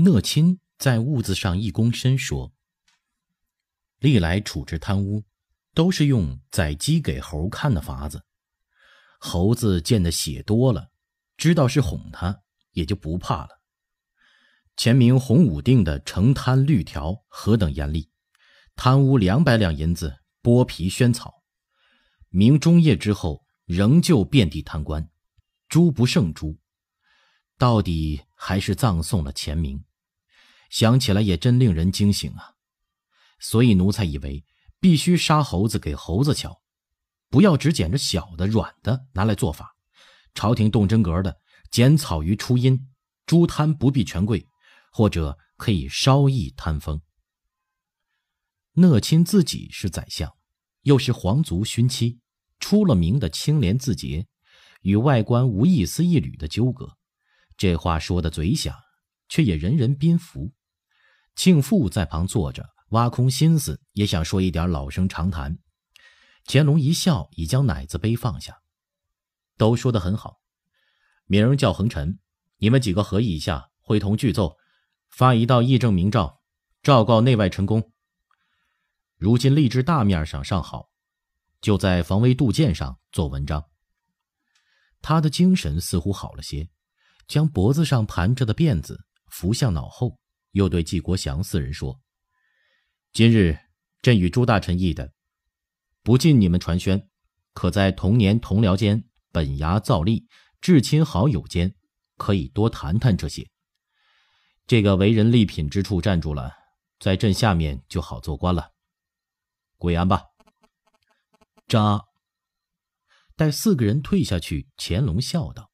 讷亲在屋子上一躬身说：“历来处置贪污，都是用宰鸡给猴看的法子。猴子见的血多了，知道是哄他，也就不怕了。前明洪武定的惩贪律条何等严厉，贪污两百两银子剥皮宣草，明中叶之后仍旧遍地贪官，诛不胜诛，到底还是葬送了前明。”想起来也真令人惊醒啊！所以奴才以为必须杀猴子给猴子瞧，不要只捡着小的软的拿来做法。朝廷动真格的，剪草于初阴，诛贪不必权贵，或者可以稍易贪风。讷亲自己是宰相，又是皇族勋戚，出了名的清廉自洁，与外官无一丝一缕的纠葛。这话说的嘴响，却也人人宾服。庆父在旁坐着，挖空心思也想说一点老生常谈。乾隆一笑，已将奶子杯放下。都说的很好，名儿叫恒臣，你们几个合议一下，会同具奏，发一道议政明诏，昭告内外臣工。如今吏治大面上尚好，就在防微杜渐上做文章。他的精神似乎好了些，将脖子上盘着的辫子拂向脑后。又对纪国祥四人说：“今日朕与朱大臣议的，不尽你们传宣，可在同年同僚间、本衙造吏、至亲好友间，可以多谈谈这些。这个为人利品之处站住了，在朕下面就好做官了。跪安吧。”扎。待四个人退下去，乾隆笑道：“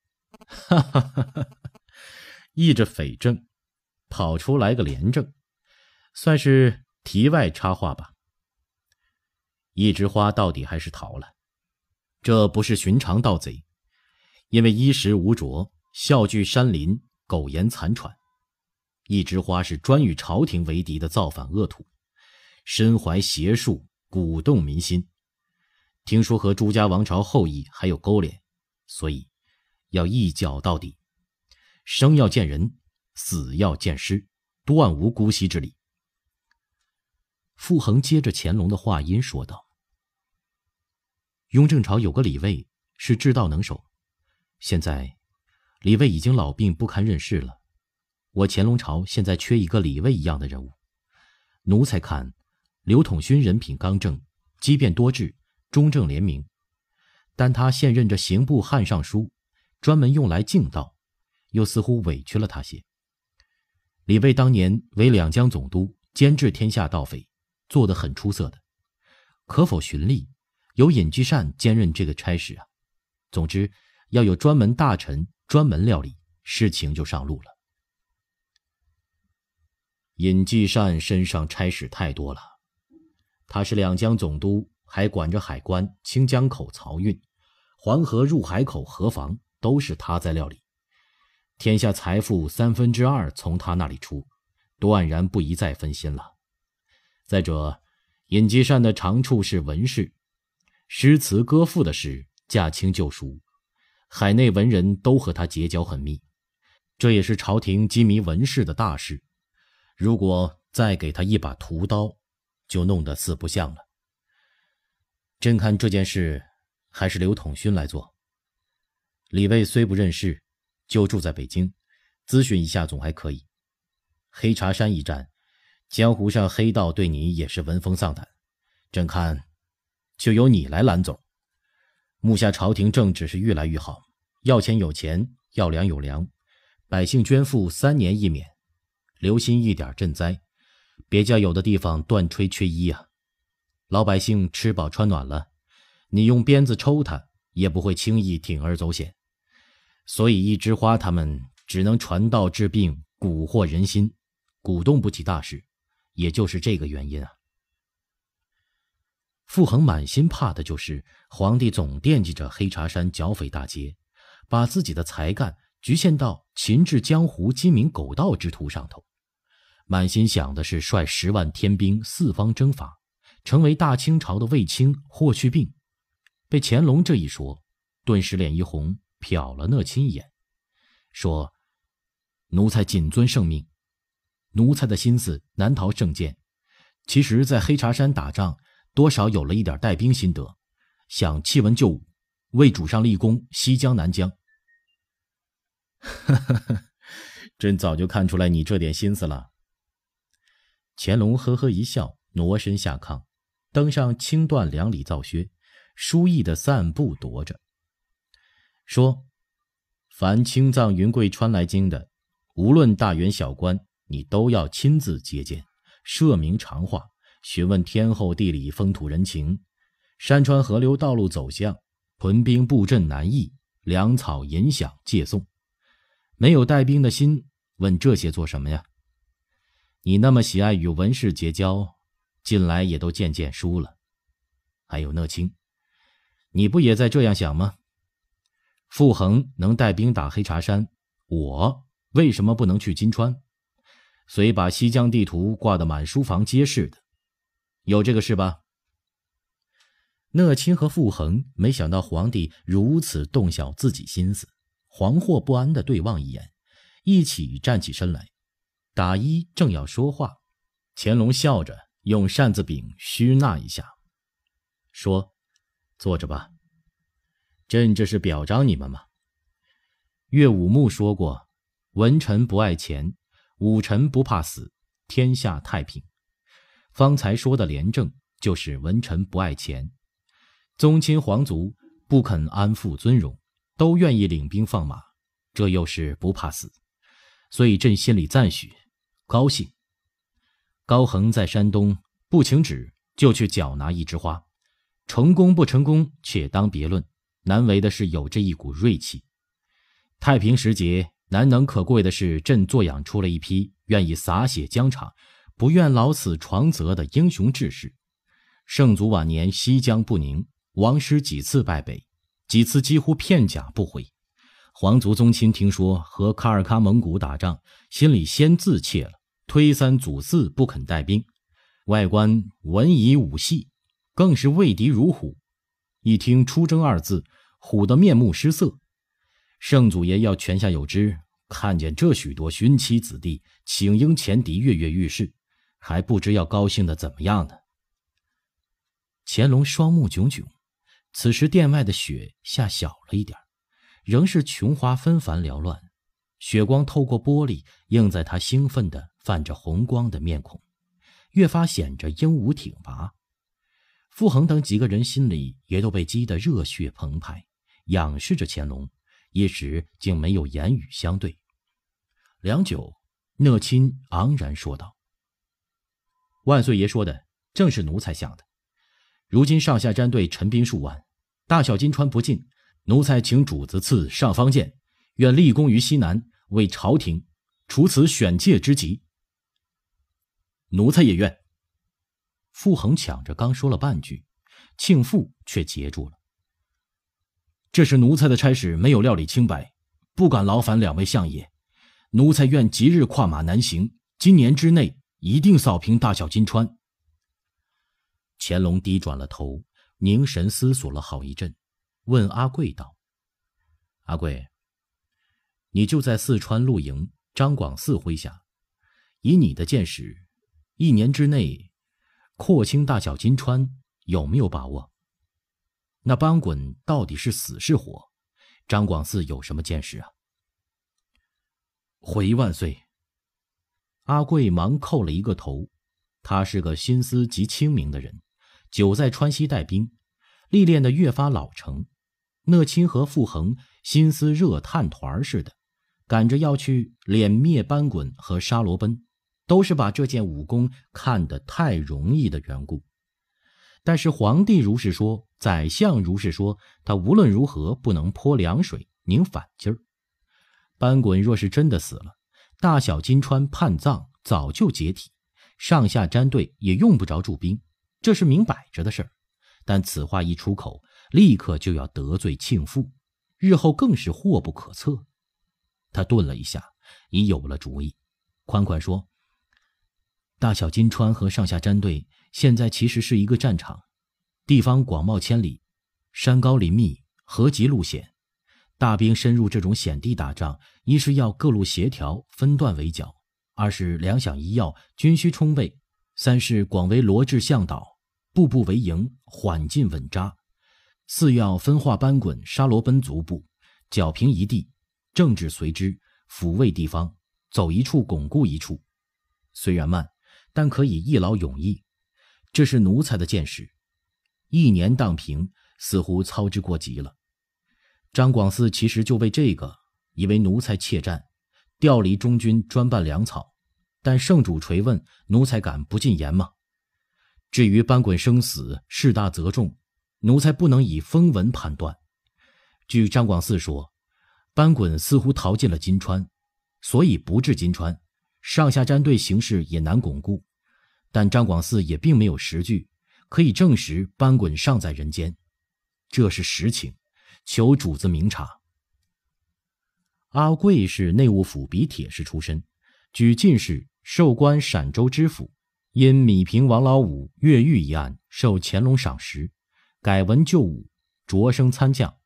哈哈哈哈议着匪政。”跑出来个廉政，算是题外插话吧。一枝花到底还是逃了，这不是寻常盗贼，因为衣食无着，笑聚山林，苟延残喘。一枝花是专与朝廷为敌的造反恶徒，身怀邪术，鼓动民心。听说和朱家王朝后裔还有勾连，所以要一脚到底，生要见人。死要见尸，断无姑息之理。傅恒接着乾隆的话音说道：“雍正朝有个李卫是治道能手，现在李卫已经老病不堪任事了。我乾隆朝现在缺一个李卫一样的人物。奴才看，刘统勋人品刚正，机变多智，忠正廉明，但他现任着刑部汉尚书，专门用来敬道，又似乎委屈了他些。”李卫当年为两江总督，监制天下盗匪，做得很出色的，可否寻例，由尹继善兼任这个差事啊？总之，要有专门大臣专门料理，事情就上路了。尹继善身上差事太多了，他是两江总督，还管着海关、清江口漕运、黄河入海口河防，都是他在料理。天下财富三分之二从他那里出，断然不宜再分心了。再者，尹吉善的长处是文士，诗词歌赋的事驾轻就熟，海内文人都和他结交很密，这也是朝廷机迷文士的大事。如果再给他一把屠刀，就弄得四不像了。朕看这件事还是刘统勋来做。李卫虽不认事。就住在北京，咨询一下总还可以。黑茶山一战，江湖上黑道对你也是闻风丧胆，朕看就由你来拦总。目下朝廷政治是越来越好，要钱有钱，要粮有粮，百姓捐赋三年一免，留心一点赈灾，别叫有的地方断炊缺衣啊！老百姓吃饱穿暖了，你用鞭子抽他，也不会轻易铤而走险。所以，一枝花他们只能传道治病，蛊惑人心，鼓动不起大事，也就是这个原因啊。傅恒满心怕的就是皇帝总惦记着黑茶山剿匪大捷，把自己的才干局限到擒治江湖鸡鸣狗盗之徒上头，满心想的是率十万天兵四方征伐，成为大清朝的卫青霍去病。被乾隆这一说，顿时脸一红。瞟了讷亲一眼，说：“奴才谨遵圣命，奴才的心思难逃圣剑。其实，在黑茶山打仗，多少有了一点带兵心得，想弃文就武，为主上立功，西江南疆。哈哈哈，朕早就看出来你这点心思了。乾隆呵呵一笑，挪身下炕，登上青缎两里皂靴，舒逸的散步踱着，说：“凡青藏云贵川来京的，无论大员小官，你都要亲自接见。”设明长话，询问天后地理风土人情，山川河流道路走向，屯兵布阵难易，粮草银饷借送。没有带兵的心，问这些做什么呀？你那么喜爱与文士结交，近来也都渐渐疏了。还有讷清，你不也在这样想吗？傅恒能带兵打黑茶山，我为什么不能去金川？遂把西江地图挂得满书房皆是的，有这个事吧？讷亲和傅恒没想到皇帝如此洞晓自己心思，惶惑不安的对望一眼，一起站起身来。打一正要说话，乾隆笑着用扇子柄虚纳一下，说：“坐着吧，朕这是表彰你们吗。岳武穆说过，文臣不爱钱。”武臣不怕死，天下太平。方才说的廉政，就是文臣不爱钱，宗亲皇族不肯安富尊荣，都愿意领兵放马，这又是不怕死，所以朕心里赞许，高兴。高恒在山东不请旨就去缴拿一枝花，成功不成功且当别论，难为的是有这一股锐气。太平时节。难能可贵的是，朕坐养出了一批愿意洒血疆场、不愿老死床泽的英雄志士。圣祖晚年西疆不宁，王师几次败北，几次几乎片甲不回。皇族宗亲听说和卡尔喀蒙古打仗，心里先自怯了，推三阻四不肯带兵。外观文以武戏，更是畏敌如虎。一听出征二字，唬得面目失色。圣祖爷要泉下有知，看见这许多勋妻子弟请缨前敌，跃跃欲试，还不知要高兴的怎么样呢。乾隆双目炯炯，此时殿外的雪下小了一点，仍是琼花纷繁缭乱，雪光透过玻璃映在他兴奋的泛着红光的面孔，越发显着英武挺拔。傅恒等几个人心里也都被激得热血澎湃，仰视着乾隆。一时竟没有言语相对。良久，讷亲昂然说道：“万岁爷说的正是奴才想的。如今上下战队陈兵数万，大小金川不进，奴才请主子赐上方剑，愿立功于西南，为朝廷除此选界之急。奴才也愿。”傅恒抢着刚说了半句，庆父却截住了。这是奴才的差事，没有料理清白，不敢劳烦两位相爷。奴才愿即日跨马南行，今年之内一定扫平大小金川。乾隆低转了头，凝神思索了好一阵，问阿贵道：“阿贵，你就在四川露营张广嗣麾下，以你的见识，一年之内扩清大小金川，有没有把握？”那班滚到底是死是活？张广嗣有什么见识啊？回万岁！阿贵忙叩了一个头。他是个心思极清明的人，久在川西带兵，历练的越发老成。讷亲和傅恒心思热炭团似的，赶着要去脸灭班滚和沙罗奔，都是把这件武功看得太容易的缘故。但是皇帝如是说，宰相如是说，他无论如何不能泼凉水拧反劲儿。班滚若是真的死了，大小金川叛藏早就解体，上下战队也用不着驻兵，这是明摆着的事儿。但此话一出口，立刻就要得罪庆父，日后更是祸不可测。他顿了一下，已有了主意，宽宽说：“大小金川和上下战队。”现在其实是一个战场，地方广袤千里，山高林密，河急路险。大兵深入这种险地打仗，一是要各路协调分段围剿，二是粮饷医药均需充备；三是广为罗治向导，步步为营，缓进稳扎；四要分化班滚、沙罗奔族部，剿平一地，政治随之，抚慰地方，走一处巩固一处。虽然慢，但可以一劳永逸。这是奴才的见识。一年荡平，似乎操之过急了。张广嗣其实就为这个，以为奴才怯战，调离中军专办粮草。但圣主垂问，奴才敢不进言吗？至于班衮生死，事大则重，奴才不能以风闻判断。据张广嗣说，班衮似乎逃进了金川，所以不至金川，上下战队形势也难巩固。但张广嗣也并没有实据可以证实班衮尚在人间，这是实情。求主子明察。阿贵是内务府笔帖式出身，举进士，授官陕州知府。因米平王老五越狱一案，受乾隆赏识，改文就武，擢升参将，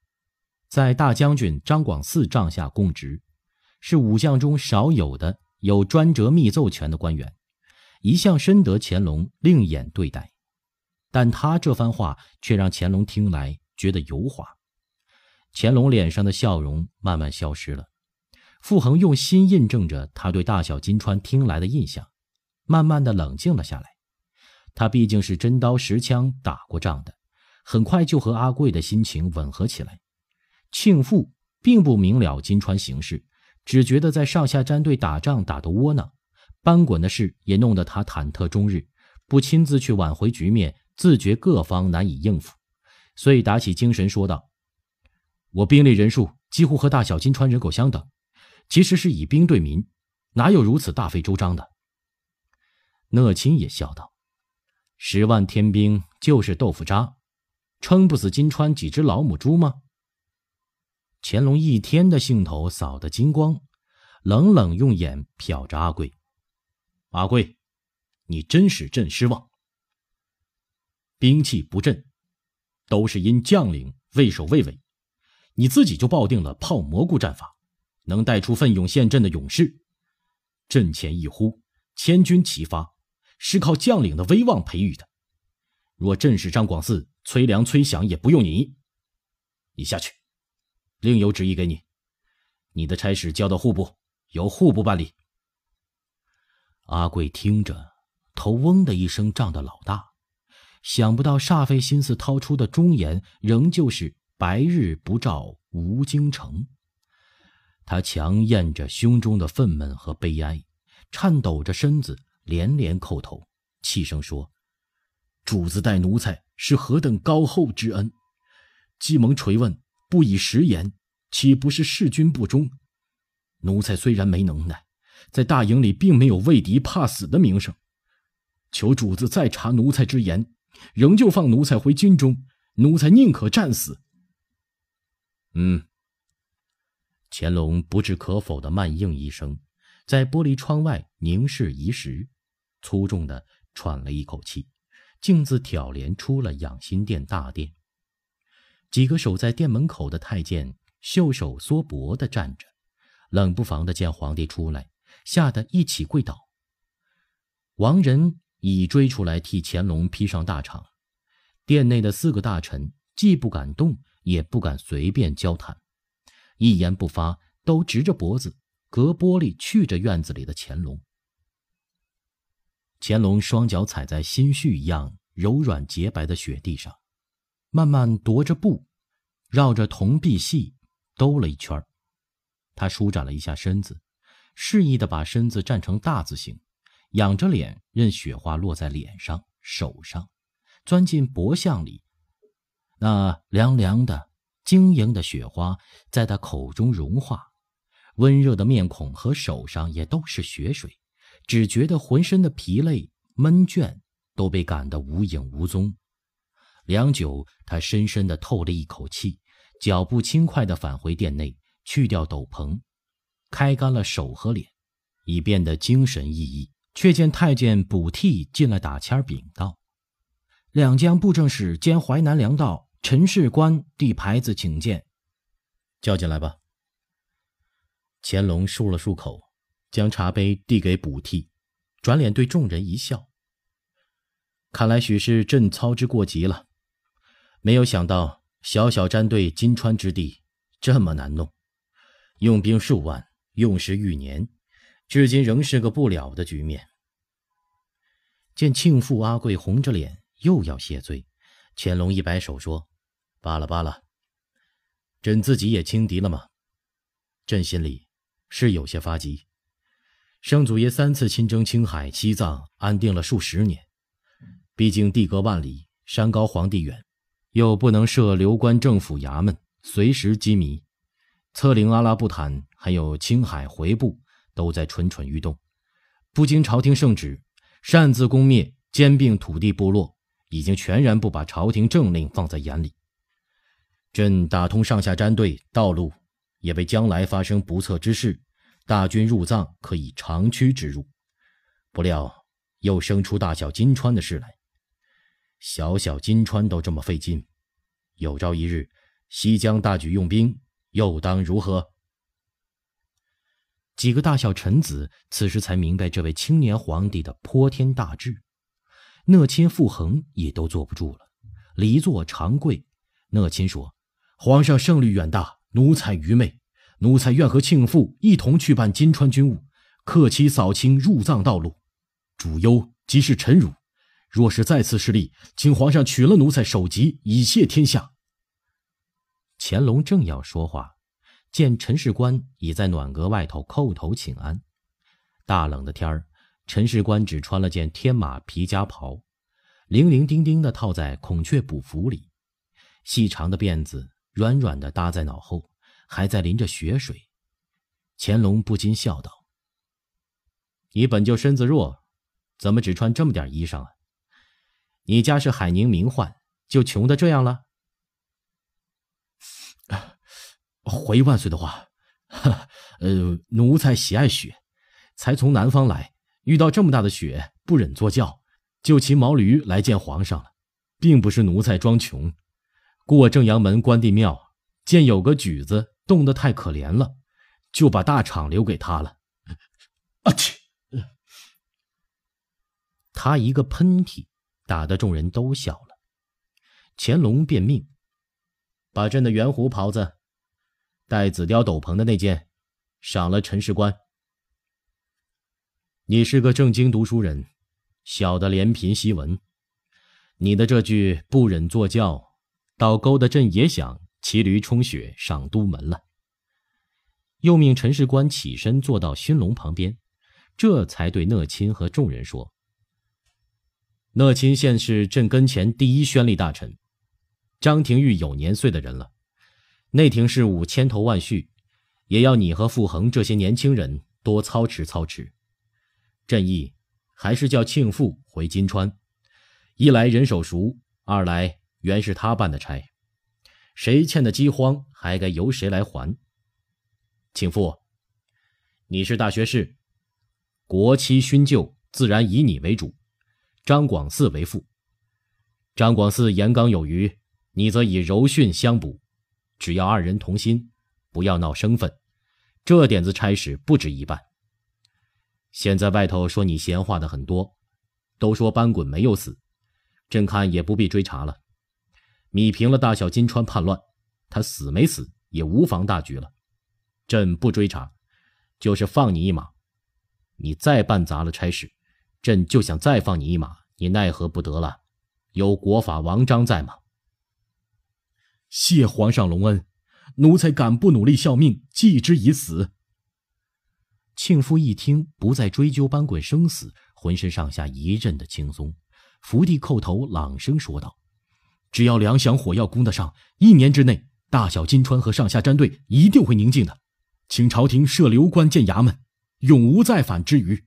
在大将军张广嗣帐下供职，是武将中少有的有专折密奏权的官员，一向深得乾隆另眼对待。但他这番话却让乾隆听来觉得油滑。乾隆脸上的笑容慢慢消失了，傅恒用心印证着他对大小金川听来的印象，慢慢的冷静了下来。他毕竟是真刀实枪打过仗的，很快就和阿贵的心情吻合起来。庆父并不明了金川形势，只觉得在上下战队打仗打得窝囊，班滚的事也弄得他忐忑终日，不亲自去挽回局面，自觉各方难以应付，所以打起精神说道。我兵力人数几乎和大小金川人口相等，其实是以兵对民，哪有如此大费周章的？讷亲也笑道：“十万天兵就是豆腐渣，撑不死金川几只老母猪吗？”乾隆一天的兴头扫得精光，冷冷用眼瞟着阿贵：“阿贵，你真使朕失望。兵器不振，都是因将领畏首畏尾。”你自己就抱定了泡蘑菇战法，能带出奋勇陷阵的勇士。阵前一呼，千军齐发，是靠将领的威望培育的。若朕是张广嗣，催粮催饷也不用你。你下去，另有旨意给你。你的差事交到户部，由户部办理。阿贵听着，头嗡的一声胀得老大，想不到煞费心思掏出的忠言，仍旧是。白日不照无京城。他强咽着胸中的愤懑和悲哀，颤抖着身子，连连叩头，气声说：“主子待奴才是何等高厚之恩！既蒙垂问，不以实言，岂不是弑君不忠？奴才虽然没能耐，在大营里并没有畏敌怕死的名声。求主子再查奴才之言，仍旧放奴才回军中，奴才宁可战死。”嗯。乾隆不置可否的慢应一声，在玻璃窗外凝视一时，粗重的喘了一口气，径自挑帘出了养心殿大殿。几个守在殿门口的太监袖手缩脖的站着，冷不防的见皇帝出来，吓得一起跪倒。王仁已追出来替乾隆披上大氅，殿内的四个大臣既不敢动。也不敢随便交谈，一言不发，都直着脖子，隔玻璃觑着院子里的乾隆。乾隆双脚踩在新絮一样柔软洁白的雪地上，慢慢踱着步，绕着铜壁隙兜了一圈他舒展了一下身子，示意的把身子站成大字形，仰着脸，任雪花落在脸上、手上，钻进脖项里。那凉凉的、晶莹的雪花在他口中融化，温热的面孔和手上也都是雪水，只觉得浑身的疲累、闷倦都被赶得无影无踪。良久，他深深地透了一口气，脚步轻快地返回殿内，去掉斗篷，开干了手和脸，已变得精神奕奕。却见太监补替进来打签禀道：“两江布政使兼淮南粮道。”陈士官递牌子请见，叫进来吧。乾隆漱了漱口，将茶杯递给补替，转脸对众人一笑。看来许是朕操之过急了，没有想到小小战队金川之地这么难弄，用兵数万，用时愈年，至今仍是个不了的局面。见庆父阿贵红着脸又要谢罪，乾隆一摆手说：“罢了罢了，朕自己也轻敌了吗？朕心里是有些发急。圣祖爷三次亲征青海、西藏，安定了数十年。”毕竟地隔万里，山高皇帝远，又不能设留官政府衙门，随时机密。策领阿拉布坦还有青海回部都在蠢蠢欲动，不经朝廷圣旨，擅自攻灭兼并土地部落，已经全然不把朝廷政令放在眼里。朕打通上下战队道路，也为将来发生不测之事，大军入藏可以长驱直入。不料又生出大小金川的事来。小小金川都这么费劲，有朝一日西江大举用兵，又当如何？几个大小臣子此时才明白这位青年皇帝的泼天大志。讷亲、傅恒也都坐不住了，离座长跪。讷亲说：“皇上胜率远大，奴才愚昧，奴才愿和庆父一同去办金川军务，克期扫清入藏道路。主忧即是臣辱。”若是再次失利，请皇上取了奴才首级，以谢天下。乾隆正要说话，见陈士官已在暖阁外头叩头请安。大冷的天儿，陈士官只穿了件天马皮夹袍，零零丁丁的套在孔雀补服里，细长的辫子软软的搭在脑后，还在淋着雪水。乾隆不禁笑道：“你本就身子弱，怎么只穿这么点衣裳啊？”你家是海宁名宦，就穷的这样了？回万岁的话，呃，奴才喜爱雪，才从南方来，遇到这么大的雪，不忍坐轿，就骑毛驴来见皇上了，并不是奴才装穷。过正阳门关帝庙，见有个举子冻得太可怜了，就把大氅留给他了。啊去！他一个喷嚏。打得众人都笑了，乾隆便命把朕的圆弧袍子、带紫貂斗篷的那件赏了陈士官。你是个正经读书人，晓得怜贫惜文，你的这句不忍坐轿，倒勾得朕也想骑驴冲雪上都门了。又命陈士官起身坐到熏笼旁边，这才对讷亲和众人说。讷亲现是朕跟前第一宣力大臣，张廷玉有年岁的人了，内廷事务千头万绪，也要你和傅恒这些年轻人多操持操持。朕意还是叫庆父回金川，一来人手熟，二来原是他办的差，谁欠的饥荒还该由谁来还。庆父，你是大学士，国戚勋旧自然以你为主。张广嗣为父，张广嗣言刚有余，你则以柔训相补，只要二人同心，不要闹生分，这点子差事不止一半。现在外头说你闲话的很多，都说班滚没有死，朕看也不必追查了。米平了大小金川叛乱，他死没死也无妨大局了，朕不追查，就是放你一马，你再办砸了差事。朕就想再放你一马，你奈何不得了？有国法王章在吗？谢皇上隆恩，奴才敢不努力效命，继之以死。庆父一听，不再追究班滚生死，浑身上下一阵的轻松，伏地叩头，朗声说道：“只要粮饷火药供得上，一年之内，大小金川和上下战队一定会宁静的，请朝廷设留官建衙门，永无再反之余。”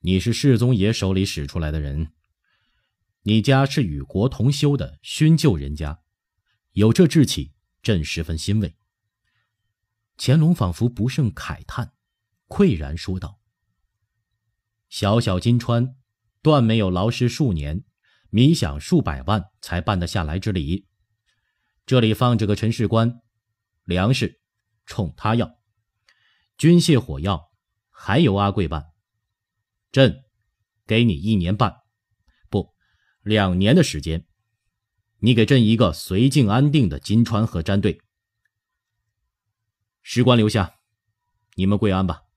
你是世宗爷手里使出来的人，你家是与国同修的勋旧人家，有这志气，朕十分欣慰。乾隆仿佛不胜慨叹，喟然说道：“小小金川，断没有劳师数年，米饷数百万才办得下来之理。这里放着个陈士官，粮食冲他要，军械火药还由阿贵办。朕给你一年半，不，两年的时间。你给朕一个绥靖安定的金川河战队。士官留下，你们跪安吧。